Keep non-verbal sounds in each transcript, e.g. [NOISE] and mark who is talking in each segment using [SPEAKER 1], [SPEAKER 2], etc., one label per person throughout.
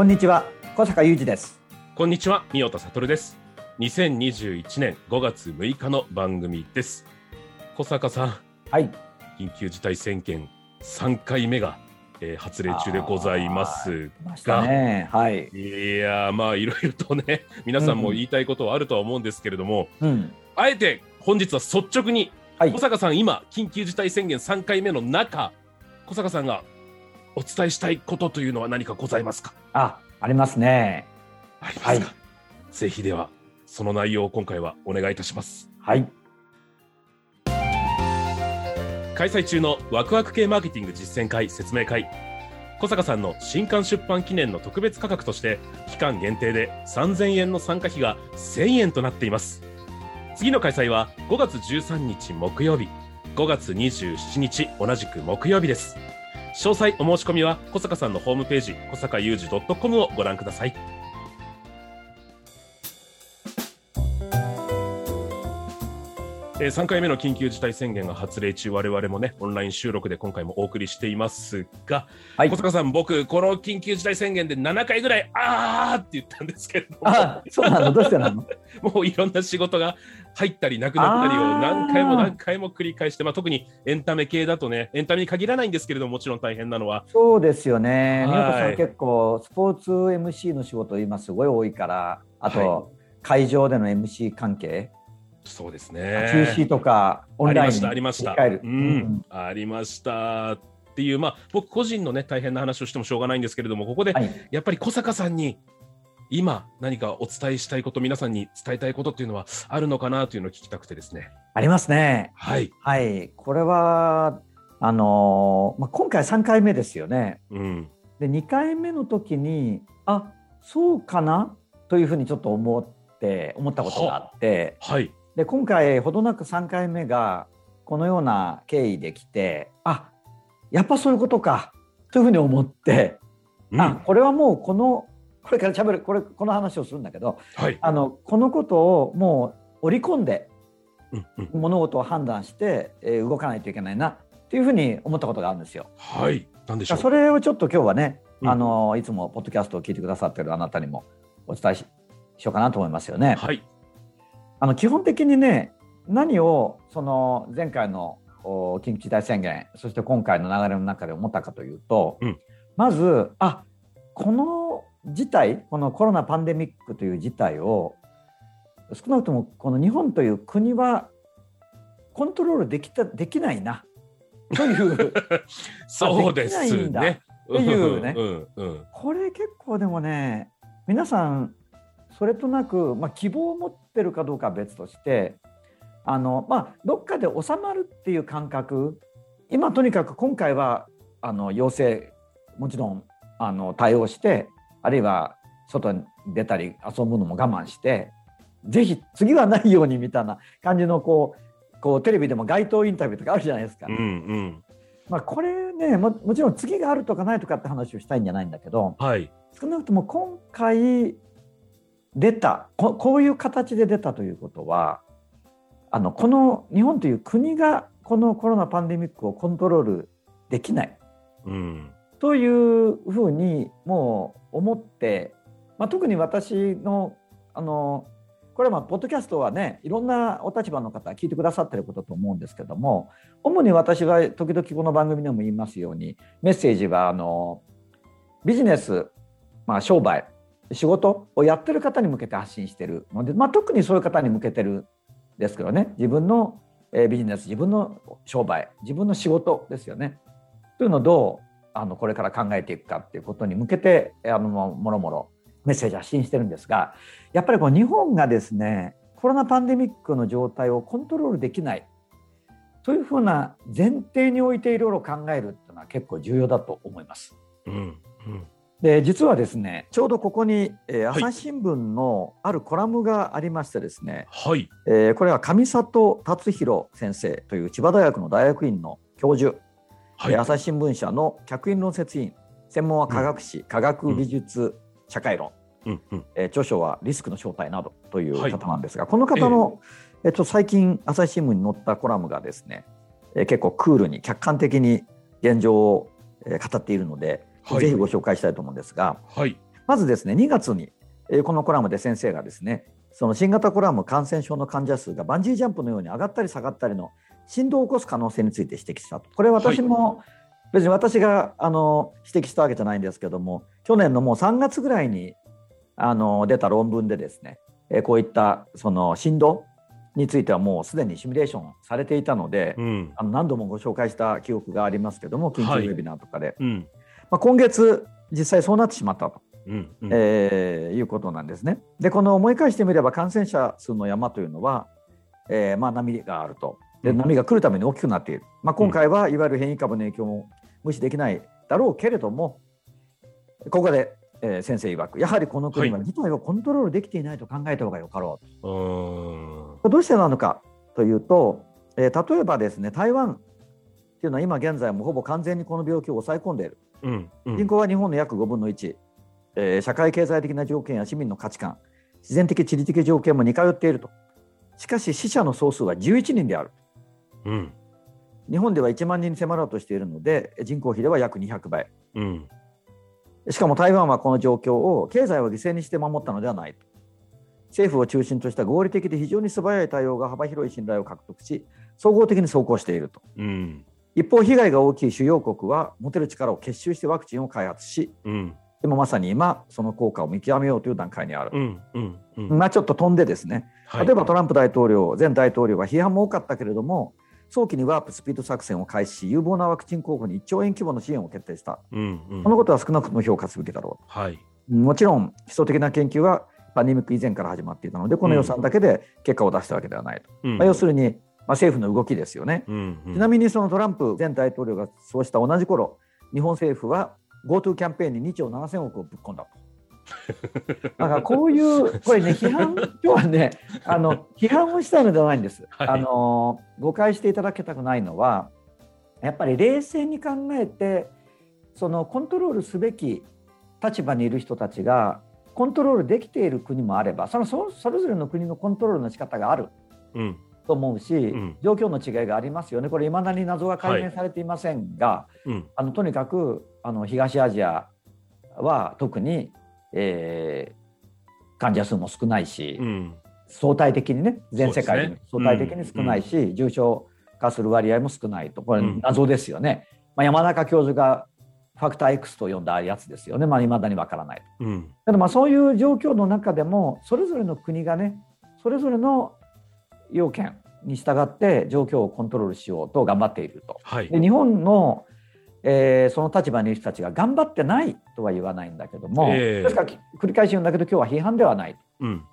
[SPEAKER 1] こんにちは小坂雄二です。
[SPEAKER 2] こんにちは、三代田悟です。2021年5月6日の番組です。小坂さん、
[SPEAKER 1] はい。
[SPEAKER 2] 緊急事態宣言3回目が、えー発令中でございます
[SPEAKER 1] 来ましたね。はい。
[SPEAKER 2] いやー、まあ、いろいろとね、皆さんも言いたいことはあるとは思うんですけれども、
[SPEAKER 1] うん。
[SPEAKER 2] あえて本日は率直に、
[SPEAKER 1] はい。
[SPEAKER 2] 小坂さん、今、緊急事態宣言3回目の中、小坂さんがお伝えしたいことというのは何かございますか？
[SPEAKER 1] あありますね。
[SPEAKER 2] ありますか、
[SPEAKER 1] はい。
[SPEAKER 2] ぜひでは、その内容を今回はお願いいたします。
[SPEAKER 1] はい。
[SPEAKER 2] 開催中のワクワク系マーケティング実践会説明会。小坂さんの新刊出版記念の特別価格として期間限定で3000円の参加費が1000円となっています。次の開催は5月13日木曜日。5月27日同じく木曜日です詳細お申し込みは小坂さんのホームページ小坂雄二 .com をご覧ください。えー3回目の緊急事態宣言が発令中、我々もね、オンライン収録で今回もお送りしていますが、
[SPEAKER 1] はい。
[SPEAKER 2] 小坂さん、僕、この緊急事態宣言で7回ぐらい、あーって言ったんですけれども、
[SPEAKER 1] あそうなの？どうしてなの？[LAUGHS]
[SPEAKER 2] もういろんな仕事が入ったりなくなったりを何回も何回も繰り返して、まあ、特にエンタメ系だとね、エンタメに限らないんですけれども、もちろん大変なのは、
[SPEAKER 1] そうですよね。
[SPEAKER 2] はい。
[SPEAKER 1] 宮田さん結構スポーツ MC の仕事今すごい多いからあと、
[SPEAKER 2] は
[SPEAKER 1] 会場での MC 関係
[SPEAKER 2] そうです
[SPEAKER 1] 中
[SPEAKER 2] ね。
[SPEAKER 1] 止とかオンラインに
[SPEAKER 2] ありました、ありました。うん、ありました。っていう、まあ、僕個人のね、大変な話をしてもしょうがないんですけれども、ここで
[SPEAKER 1] はい。
[SPEAKER 2] やっぱり小坂さんに今何かお伝えしたいこと皆さんに伝えたいことっていうのはあるのかなというのを聞きたくてですね。
[SPEAKER 1] ありますね。
[SPEAKER 2] はい。
[SPEAKER 1] はい。これはあのーまあ、今回3回目ですよね。
[SPEAKER 2] うん。
[SPEAKER 1] で2回目の時にあそうかなというふうにちょっと思って思ったことがあって。
[SPEAKER 2] はい
[SPEAKER 1] で今回ほどなく3回目がこのような経緯で来てあやっぱそういうことかというふうに思って、
[SPEAKER 2] うん。
[SPEAKER 1] あこれはもうこのこれからしゃべるこれこの話をするんだけど
[SPEAKER 2] はい。
[SPEAKER 1] あのこのことをもう織り込んで
[SPEAKER 2] うんうん。
[SPEAKER 1] 物事を判断して、えー動かないといけないなっていうふうに思ったことがあるんですよ。
[SPEAKER 2] はい。なんでしょう？
[SPEAKER 1] それをちょっと今日はね、
[SPEAKER 2] うん。
[SPEAKER 1] あのいつもポッドキャストを聞いてくださってるあなたにもお伝えししようかなと思いますよね。
[SPEAKER 2] はい
[SPEAKER 1] あの基本的にね何をその前回のお緊急事態宣言そして今回の流れの中で思ったかというと、
[SPEAKER 2] うん。
[SPEAKER 1] まずあこの事態このコロナパンデミックという事態を少なくともこの日本という国はコントロールできたできないなという [LAUGHS]
[SPEAKER 2] そうですね。
[SPEAKER 1] っていうね。
[SPEAKER 2] うんうん。
[SPEAKER 1] これ結構でもね皆さんそれとなく、まあ、希望を持ってるかどうかは別としてあの、まあ、どっかで収まるっていう感覚今とにかく今回はあの陽性もちろんあの対応してあるいは外に出たり遊ぶのも我慢してぜひ次はないようにみたいな感じのこうこうテレビでも街頭インタビューとかあるじゃないですか。
[SPEAKER 2] うんうん
[SPEAKER 1] まあ、これねももちろん次があるとかないとかって話をしたいんじゃないんだけど
[SPEAKER 2] はい
[SPEAKER 1] 少なくとも今回出た。ここういう形で出たということはあのこの日本という国がこのコロナパンデミックをコントロールできない。
[SPEAKER 2] うん。
[SPEAKER 1] というふうにもう思って、まあ、特に私のあのこれはまあポッドキャストはねいろんなお立場の方聞いてくださってることと思うんですけども主に私は時々この番組でも言いますようにメッセージはあのビジネス、まあ、商売仕事をやってる方に向けて発信してるので、まあ、特にそういう方に向けてるんですけどね自分のビジネス自分の商売自分の仕事ですよね。というのをどうあのこれから考えていくかっていうことに向けてあのもろもろメッセージ発信してるんですがやっぱりこう日本がですねコロナパンデミックの状態をコントロールできないというふうな前提においていろいろ考えるっていうのは結構重要だと思います。
[SPEAKER 2] うんうん
[SPEAKER 1] で実はですねちょうどここに、えー
[SPEAKER 2] はい。
[SPEAKER 1] 朝日新聞のあるコラムがありましてですね、
[SPEAKER 2] はい。
[SPEAKER 1] えーこれは上里達弘先生という千葉大学の大学院の教授、
[SPEAKER 2] はい。
[SPEAKER 1] えー。朝日新聞社の客員論説委員専門は科学史、科学技術社会論、
[SPEAKER 2] うん。うん。
[SPEAKER 1] えー著書はリスクの正体などという
[SPEAKER 2] はい。
[SPEAKER 1] 方なんですが、この方の、えっと最近朝日新聞に載ったコラムがですね、えー結構クールに客観的に現状を、えー語っているので、
[SPEAKER 2] はい
[SPEAKER 1] ぜひご紹介したいと思うんですが
[SPEAKER 2] はい。
[SPEAKER 1] まずですね2月に、えーこのコラムで先生がですねその新型コロナ感染症の患者数がバンジージャンプのように上がったり下がったりの振動を起こす可能性について指摘したと。これ私も、別に私があの指摘したわけじゃないんですけども去年のもう3月ぐらいにあの出た論文でですね、えーこういったその振動についてはもうすでにシミュレーションされていたので、
[SPEAKER 2] うん。
[SPEAKER 1] あの何度もご紹介した記憶がありますけども緊急ウェビナーとかで、
[SPEAKER 2] うん。
[SPEAKER 1] まあ、今月実際そうなってしまったと。
[SPEAKER 2] うん。うん。
[SPEAKER 1] えーいうことなんですね。でこの思い返してみれば感染者数の山というのは、えーまあ、波があるとで
[SPEAKER 2] うん
[SPEAKER 1] 波が来るために大きくなっている、まあ、今回はいわゆる変異株の影響も無視できないだろうけれどもここで、えー先生曰くやはりこの国は
[SPEAKER 2] は
[SPEAKER 1] 事態をコントロールできていないと考えた方がよかろう
[SPEAKER 2] うーん。
[SPEAKER 1] と。どうしてなのかというと、えー例えばですね台湾っていうのは今現在もほぼ完全にこの病気を抑え込んでいる。
[SPEAKER 2] うん。うん
[SPEAKER 1] 人口は日本の約5分の1、えー社会経済的な条件や市民の価値観、自然的地理的条件も似通っていると。しかし死者の総数は11人である。
[SPEAKER 2] うん。
[SPEAKER 1] 日本では1万人に迫ろうとしているので、人口比では約200倍。
[SPEAKER 2] うん。
[SPEAKER 1] しかも台湾はこの状況を経済を犠牲にして守ったのではないと。政府を中心とした合理的で非常に素早い対応が幅広い信頼を獲得し、総合的に走行していると。
[SPEAKER 2] うん。
[SPEAKER 1] 一方、被害が大きい主要国は持てる力を結集してワクチンを開発し、
[SPEAKER 2] うん。
[SPEAKER 1] でもまさに今、その効果を見極めようという段階にある。
[SPEAKER 2] うん。うん。うん。
[SPEAKER 1] まあ、ちょっと飛んでですね、
[SPEAKER 2] はい
[SPEAKER 1] 例えばトランプ大統領、前大統領は批判も多かったけれども、早期にワープスピード作戦を開始し、有望なワクチン候補に1兆円規模の支援を決定した。
[SPEAKER 2] うん。うん
[SPEAKER 1] このことは少なくとも評価すべきだろ
[SPEAKER 2] はい。
[SPEAKER 1] う。もちろん、基礎的な研究はパンデミック以前から始まっていたので、この予算だけで結果を出したわけではないと。
[SPEAKER 2] うん
[SPEAKER 1] まあ、要するに、まあ、政府の動きですよね。
[SPEAKER 2] うん。うん
[SPEAKER 1] ちなみにそのトランプ前大統領がそうした同じ頃、日本政府は GoTo キャンペーンに2兆7000億をぶっ込んだと。[LAUGHS] だからこういう、これね、批判、今日はね、[LAUGHS] あの批判をしたいのではないんです。
[SPEAKER 2] はい
[SPEAKER 1] あの誤解していただきたくないのは、やっぱり冷静に考えて、そのコントロールすべき立場にいる人たちが、コントロールできている国もあれば、そのそそれぞれの国のコントロールの仕方がある。
[SPEAKER 2] うん。
[SPEAKER 1] と思うし、
[SPEAKER 2] ん
[SPEAKER 1] 状況の違いがありますよね、これ、いまだに謎が解明されていませんが、
[SPEAKER 2] うん。
[SPEAKER 1] あのとにかくあの東アジアは特に、えー患者数も少ないし、
[SPEAKER 2] うん。
[SPEAKER 1] 相対的にね、全世界で
[SPEAKER 2] そうですね
[SPEAKER 1] 相対的に少ないし、重症化する割合も少ないと、これ
[SPEAKER 2] うん、
[SPEAKER 1] 謎ですよね。まあ、山中教授がファクター X と呼んだやつですよね、まあ、未だにわからない。
[SPEAKER 2] うん。
[SPEAKER 1] ただまあそういう状況の中でもそれぞれの国がねそれぞれの要件に従って状況をコントロールしようと頑張っていると。
[SPEAKER 2] はい。
[SPEAKER 1] で日本の、えーその立場にいる人たちが頑張ってないとは言わないんだけども、
[SPEAKER 2] ええ
[SPEAKER 1] ですか繰り返し言うんだけど今日は批判ではない。
[SPEAKER 2] うん。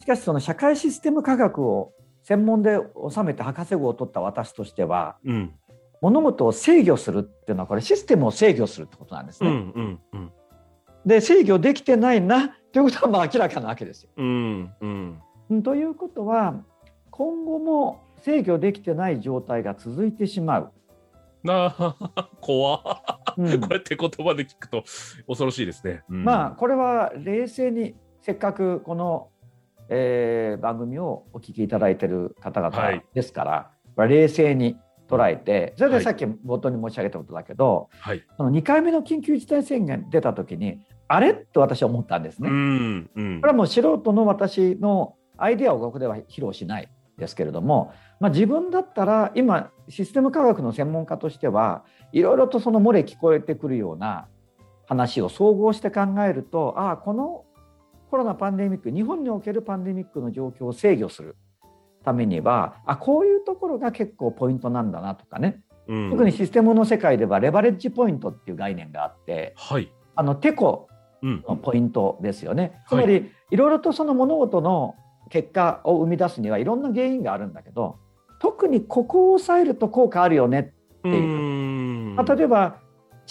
[SPEAKER 1] しかしその社会システム科学を専門で収めて博士号を取った私としては
[SPEAKER 2] うん。
[SPEAKER 1] 物事を制御するっていうのはこれシステムを制御するってことなんです
[SPEAKER 2] うん。
[SPEAKER 1] ね。
[SPEAKER 2] うん。うん。
[SPEAKER 1] で制御できてないなということはまあ明らかなわけですよ。
[SPEAKER 2] うん。うん。
[SPEAKER 1] うんということは今後も制御できてない状態が続いてしまう。
[SPEAKER 2] なあ、怖っ
[SPEAKER 1] うん
[SPEAKER 2] こうやって言葉で聞くと恐ろしいですね。うん
[SPEAKER 1] まあこれは冷静にせっかくこの、えー番組をお聞きいただいている方
[SPEAKER 2] は
[SPEAKER 1] 々
[SPEAKER 2] い
[SPEAKER 1] ですから、これ冷静に捉えてそれ
[SPEAKER 2] はい
[SPEAKER 1] でさっき冒頭に申し上げたことだけど、
[SPEAKER 2] はい。
[SPEAKER 1] その2回目の緊急事態宣言出た時にあれ？と私は思ったんですね。
[SPEAKER 2] うん。うん
[SPEAKER 1] これはもう素人の私のアイデアをここでは披露しないですけれども、まあ、自分だったら今システム科学の専門家としてはいろいろとその漏れ聞こえてくるような話を総合して考えるとああこのコロナパンデミック日本におけるパンデミックの状況を制御するためにはあこういうところが結構ポイントなんだなとかね
[SPEAKER 2] うん
[SPEAKER 1] 特にシステムの世界ではレバレッジポイントっていう概念があって
[SPEAKER 2] はい。
[SPEAKER 1] あのテコ
[SPEAKER 2] うん
[SPEAKER 1] のポイントですよね。つ
[SPEAKER 2] はい
[SPEAKER 1] まり、い、ろいろとその物事の結果を生み出すにはいろんな原因があるんだけど特にここを抑えると効果あるよね、
[SPEAKER 2] う
[SPEAKER 1] ていう。まあ、例えば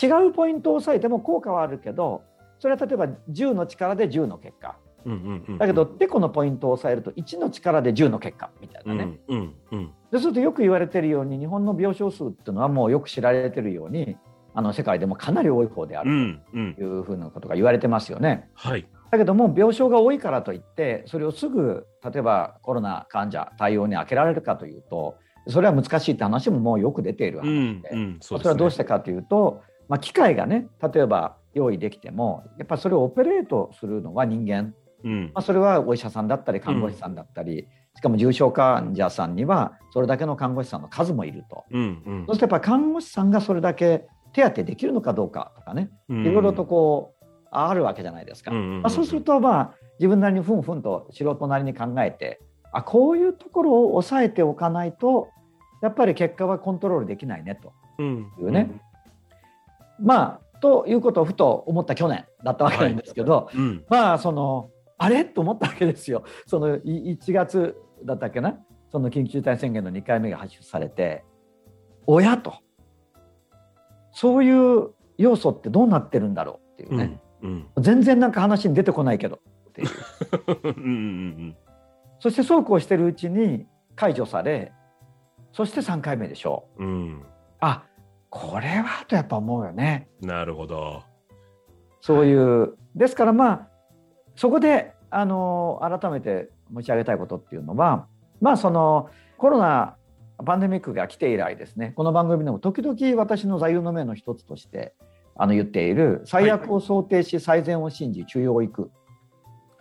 [SPEAKER 1] 違うポイントを抑えても効果はあるけどそれは例えば10の力で10の結果。
[SPEAKER 2] うんうんうん
[SPEAKER 1] だけどてこのポイントを抑えると1の力で10の結果みたいなね。
[SPEAKER 2] うんうんうん。
[SPEAKER 1] でそうするとよく言われてるように日本の病床数っていうのはもうよく知られてるようにあの世界でもかなり多い方であ
[SPEAKER 2] う
[SPEAKER 1] る
[SPEAKER 2] んうん。
[SPEAKER 1] というふうなことが言われてますよね。
[SPEAKER 2] はい
[SPEAKER 1] だけども病床が多いからといってそれをすぐ例えばコロナ患者対応に開けられるかというとそれは難しいって話ももうよく出ている
[SPEAKER 2] う
[SPEAKER 1] 話で、
[SPEAKER 2] んうん
[SPEAKER 1] それはどうしてかというと、まあ、機械がね例えば用意できてもやっぱりそれをオペレートするのは人間、
[SPEAKER 2] うん。
[SPEAKER 1] まあ、それはお医者さんだったり看護師さんだったり、しかも重症患者さんにはそれだけの看護師さんの数もいると。
[SPEAKER 2] うんうん。
[SPEAKER 1] そしてやっぱ看護師さんがそれだけ手当てできるのかどうかとかね。
[SPEAKER 2] うん。
[SPEAKER 1] いろいろとこうあるわけじゃないですか。そうするとまあ自分なりにふんふんと素人なりに考えてあこういうところを抑えておかないとやっぱり結果はコントロールできないねと。
[SPEAKER 2] うん。
[SPEAKER 1] いうね。まあということをふと思った去年だったわけなんですけど、
[SPEAKER 2] うん。
[SPEAKER 1] まあそのあれ？と思ったわけですよ。そのい1月だったっけな？その緊急事態宣言の2回目が発出されて親と。そういう要素ってどうなってるんだろうっていう
[SPEAKER 2] うん。
[SPEAKER 1] ね、
[SPEAKER 2] うん。
[SPEAKER 1] 全然なんか話に出てこないけど。っていう
[SPEAKER 2] うんうん。
[SPEAKER 1] そしてそうこうしてるうちに解除されそして3回目でしょう。
[SPEAKER 2] うん。うん
[SPEAKER 1] あこれはとやっぱ思うよね。
[SPEAKER 2] なるほど。
[SPEAKER 1] そういうですからまあそこであの改めて申し上げたいことっていうのはまあそのコロナパンデミックが来て以来ですね。この番組でも時々私の座右の銘の一つとしてあの言っている最悪を想定し最善を信じ中庸を行く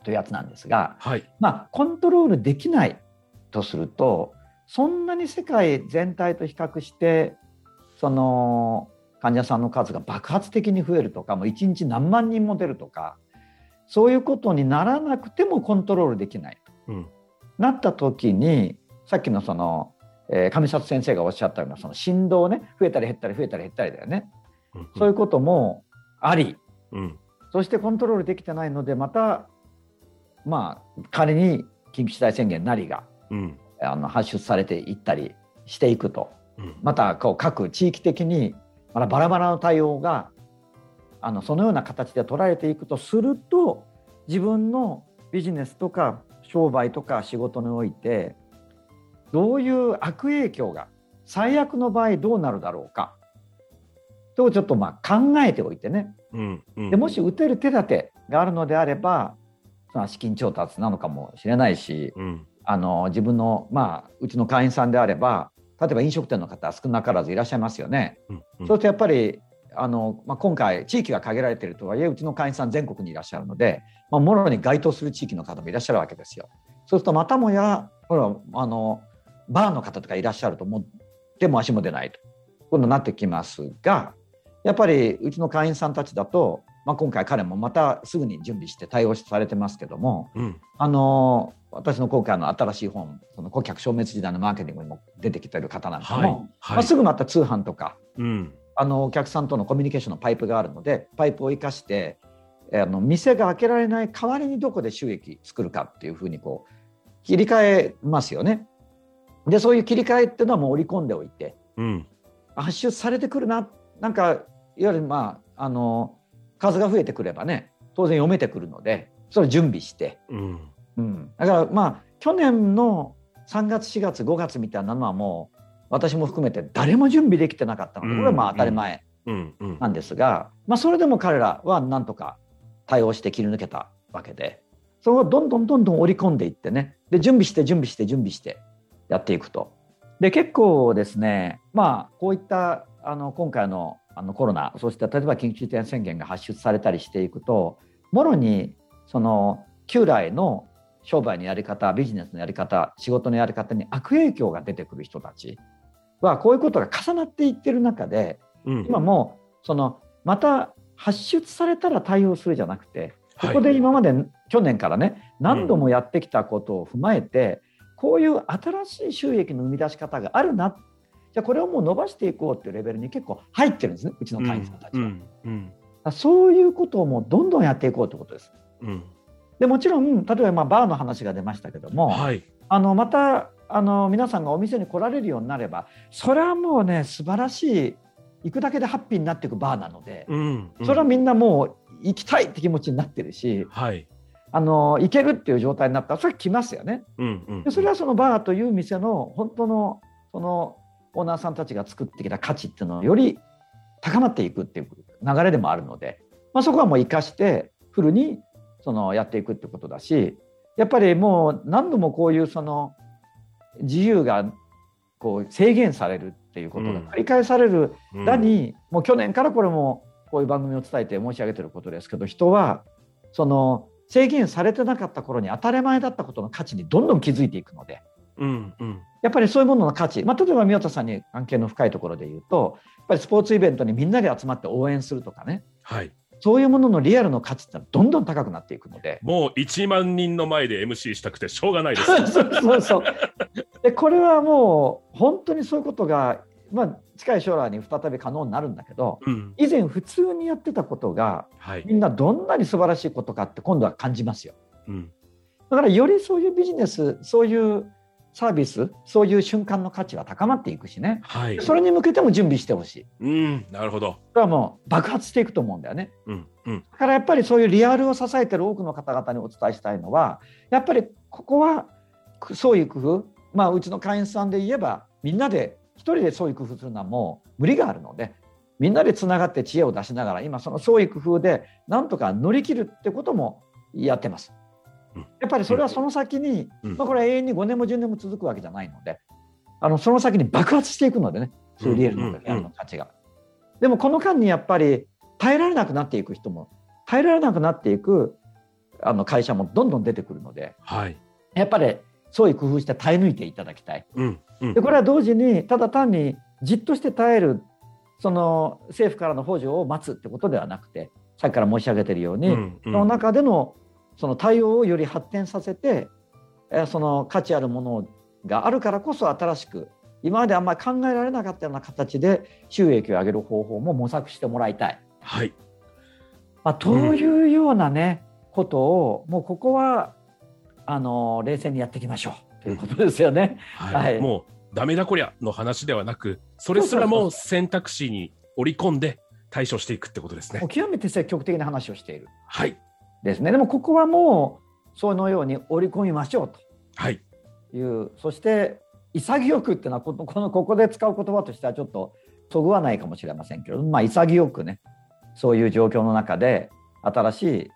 [SPEAKER 1] というやつなんですが、
[SPEAKER 2] はい。
[SPEAKER 1] まあ、コントロールできないとするとそんなに世界全体と比較してその患者さんの数が爆発的に増えるとかもう1日何万人も出るとかそういうことにならなくてもコントロールできないと。
[SPEAKER 2] うん。
[SPEAKER 1] なった時にさっきのその、えー上里先生がおっしゃったようなその振動ね増えたり減ったり増えたり減ったりだよね。
[SPEAKER 2] うん
[SPEAKER 1] そういうこともあり
[SPEAKER 2] うん。
[SPEAKER 1] そしてコントロールできてないのでまたまあ仮に緊急事態宣言なりが
[SPEAKER 2] うん。
[SPEAKER 1] あの発出されていったりしていくと
[SPEAKER 2] うん。
[SPEAKER 1] またこう各地域的にまだバラバラの対応があのそのような形で取られていくとすると自分のビジネスとか商売とか仕事においてどういう悪影響が最悪の場合どうなるだろうかとちょっとまあ考えておいてね。
[SPEAKER 2] うんうん。
[SPEAKER 1] でもし打てる手立てがあるのであればその資金調達なのかもしれないし
[SPEAKER 2] うん。
[SPEAKER 1] あの自分のまあうちの会員さんであれば例えば飲食店の方少なからずいらっしゃいますよね。
[SPEAKER 2] うんうん。
[SPEAKER 1] そうするとやっぱりあの、まあ、今回地域が限られているとはいえうちの会員さん全国にいらっしゃるので、まあ、もろに該当する地域の方もいらっしゃるわけですよ。そうするとまたもやほらあのバーの方とかいらっしゃるともう手も足も出ないと。今度なってきますがやっぱりうちの会員さんたちだと、まあ、今回彼もまたすぐに準備して対応されてますけども
[SPEAKER 2] うん。
[SPEAKER 1] あの私の今回の新しい本「その顧客消滅時代のマーケティング」にも出てきてる方なんかも、
[SPEAKER 2] はい
[SPEAKER 1] まあ、
[SPEAKER 2] はい
[SPEAKER 1] すぐまた通販とか
[SPEAKER 2] うん。
[SPEAKER 1] あのお客さんとのコミュニケーションのパイプがあるのでパイプを生かしてえーあの店が開けられない代わりにどこで収益作るかっていうふうにこう切り替えますよね。でそういう切り替えっていうのはもう織り込んでおいて
[SPEAKER 2] うん。
[SPEAKER 1] 発出されてくるななんかいわゆるまああの数が増えてくればね当然読めてくるのでそれを準備して。
[SPEAKER 2] うん。
[SPEAKER 1] うん、だからまあ去年の3月4月5月みたいなのはもう私も含めて誰も準備できてなかったの。で
[SPEAKER 2] うん。
[SPEAKER 1] これはまあ当たり前。
[SPEAKER 2] うん。うん。
[SPEAKER 1] なんですが、まあ、それでも彼らはなんとか対応して切り抜けたわけでそれをどんどんどんどん織り込んでいってね。で準備して準備して準備してやっていくと。で結構ですねまあこういったあの今回のあのコロナそして例えば緊急事態宣言が発出されたりしていくともろにその旧来の商売のやり方ビジネスのやり方仕事のやり方に悪影響が出てくる人たちはこういうことが重なっていってる中で
[SPEAKER 2] うん。
[SPEAKER 1] 今もうそのまた発出されたら対応するじゃなくてこ
[SPEAKER 2] はい。
[SPEAKER 1] こで今まで去年からね何度もやってきたことを踏まえてこういう新しい収益の生み出し方があるなじゃあこれをもう伸ばしていこうっていうレベルに結構入ってるんですねうちの会員さんたちは。
[SPEAKER 2] うんうん
[SPEAKER 1] そういうことをもうどんどんやっていこうということです。
[SPEAKER 2] うん。
[SPEAKER 1] でもちろん例えばまあバーの話が出ましたけども、
[SPEAKER 2] はい。
[SPEAKER 1] あのまたあの皆さんがお店に来られるようになればそれはもうね素晴らしい行くだけでハッピーになっていくバーなので、
[SPEAKER 2] うん。うん
[SPEAKER 1] それはみんなもう行きたいって気持ちになってるし
[SPEAKER 2] はい。
[SPEAKER 1] あの行けるっていう状態になったらそれは来ますよね。
[SPEAKER 2] うん。うん。
[SPEAKER 1] でそれはそのバーという店の本当のそのオーナーさんたちが作ってきた価値っていうのをより高まっていくっていう流れでもあるので、まあ、そこはもう生かしてフルにそのやっていくってことだしやっぱりもう何度もこういうその自由がこう制限されるっていうことが繰り返される
[SPEAKER 2] うん
[SPEAKER 1] だに、もう去年からこれもこういう番組を伝えて申し上げてることですけど人はその制限されてなかった頃に当たり前だったことの価値にどんどん気づいていくので
[SPEAKER 2] うん。うん。
[SPEAKER 1] やっぱりそういうものの価値、まあ、例えば宮田さんに関係の深いところで言うとやっぱりスポーツイベントにみんなで集まって応援するとかね
[SPEAKER 2] はい。
[SPEAKER 1] そういうもののリアルの価値ってどんどん高くなっていくので。
[SPEAKER 2] もう1万人の前で MC したくてしょうがないです。[LAUGHS]
[SPEAKER 1] そうそうそうでこれはもう本当にそういうことが、まあ、近い将来に再び可能になるんだけど
[SPEAKER 2] うん。
[SPEAKER 1] 以前普通にやってたことが
[SPEAKER 2] はい。
[SPEAKER 1] みんなどんなに素晴らしいことかって今度は感じますよ。
[SPEAKER 2] うん。
[SPEAKER 1] だからよりそういうビジネスそういうサービスそういう瞬間の価値は高まっていくしね
[SPEAKER 2] はい。
[SPEAKER 1] それに向けても準備してほしい。
[SPEAKER 2] うん。なるほど。
[SPEAKER 1] それはもう爆発していくと思うんだよね。
[SPEAKER 2] うん。うん。
[SPEAKER 1] だからやっぱりそういうリアルを支えてる多くの方々にお伝えしたいのはやっぱりここは創意工夫まあうちの会員さんで言えばみんなで一人で創意工夫するのはもう無理があるのでみんなでつながって知恵を出しながら今その創意工夫でなんとか乗り切るってこともやってます
[SPEAKER 2] うん。
[SPEAKER 1] やっぱりそれはその先に、
[SPEAKER 2] うん
[SPEAKER 1] まあ、これは永遠に5年も10年も続くわけじゃないのであのその先に爆発していくのでねそういうリアル
[SPEAKER 2] うんうんうん
[SPEAKER 1] の価値が。でもこの間にやっぱり耐えられなくなっていく人も耐えられなくなっていくあの会社もどんどん出てくるので
[SPEAKER 2] はい。
[SPEAKER 1] やっぱりそういう工夫して耐え抜いていただきたい。
[SPEAKER 2] うん。うん
[SPEAKER 1] で。これは同時にただ単にじっとして耐えるその政府からの補助を待つってことではなくてさっきから申し上げているように、
[SPEAKER 2] うん。
[SPEAKER 1] その中でのその対応をより発展させてえーその価値あるものがあるからこそ新しく今まであんまり考えられなかったような形で収益を上げる方法も模索してもらいたい。
[SPEAKER 2] はい。
[SPEAKER 1] まあ、というようなね、ことをもうここはあの冷静にやっていきましょうということですよね。
[SPEAKER 2] はい。
[SPEAKER 1] はい
[SPEAKER 2] もう、ダメだこりゃの話ではなく、それすらも選択肢に織り込んで対処していくってことですね
[SPEAKER 1] もう。極めて積極的な話をしている
[SPEAKER 2] はい。
[SPEAKER 1] ですね。でもここはもうそのように織り込みましょう
[SPEAKER 2] はい。
[SPEAKER 1] というそして潔くっていうのはこのこのここで使う言葉としてはちょっとそぐわないかもしれませんけど、まあ、潔くねそういう状況の中で新しい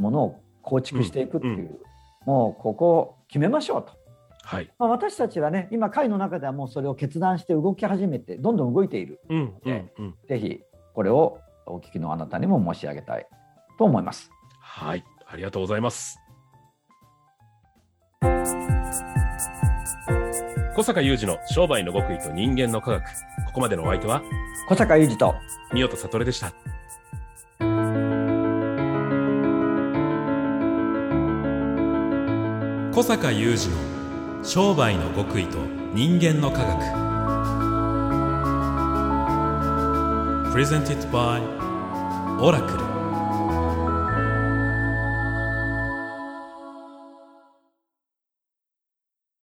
[SPEAKER 1] ものを構築していくっていう、
[SPEAKER 2] うん
[SPEAKER 1] もうここを決めましょうと。
[SPEAKER 2] はい。
[SPEAKER 1] まあ、私たちはね今会の中ではもうそれを決断して動き始めてどんどん動いている
[SPEAKER 2] うん。うん。うん。
[SPEAKER 1] ぜひこれをお聞きのあなたにも申し上げたいと思います。
[SPEAKER 2] はい。ありがとうございます。小坂雄二の商売の極意と人間の科学。ここまでのお相手は、
[SPEAKER 1] 小坂雄二と
[SPEAKER 2] 三代悟でした。
[SPEAKER 3] 小坂雄二の商売の極意と人間の科学 Presented by オラクル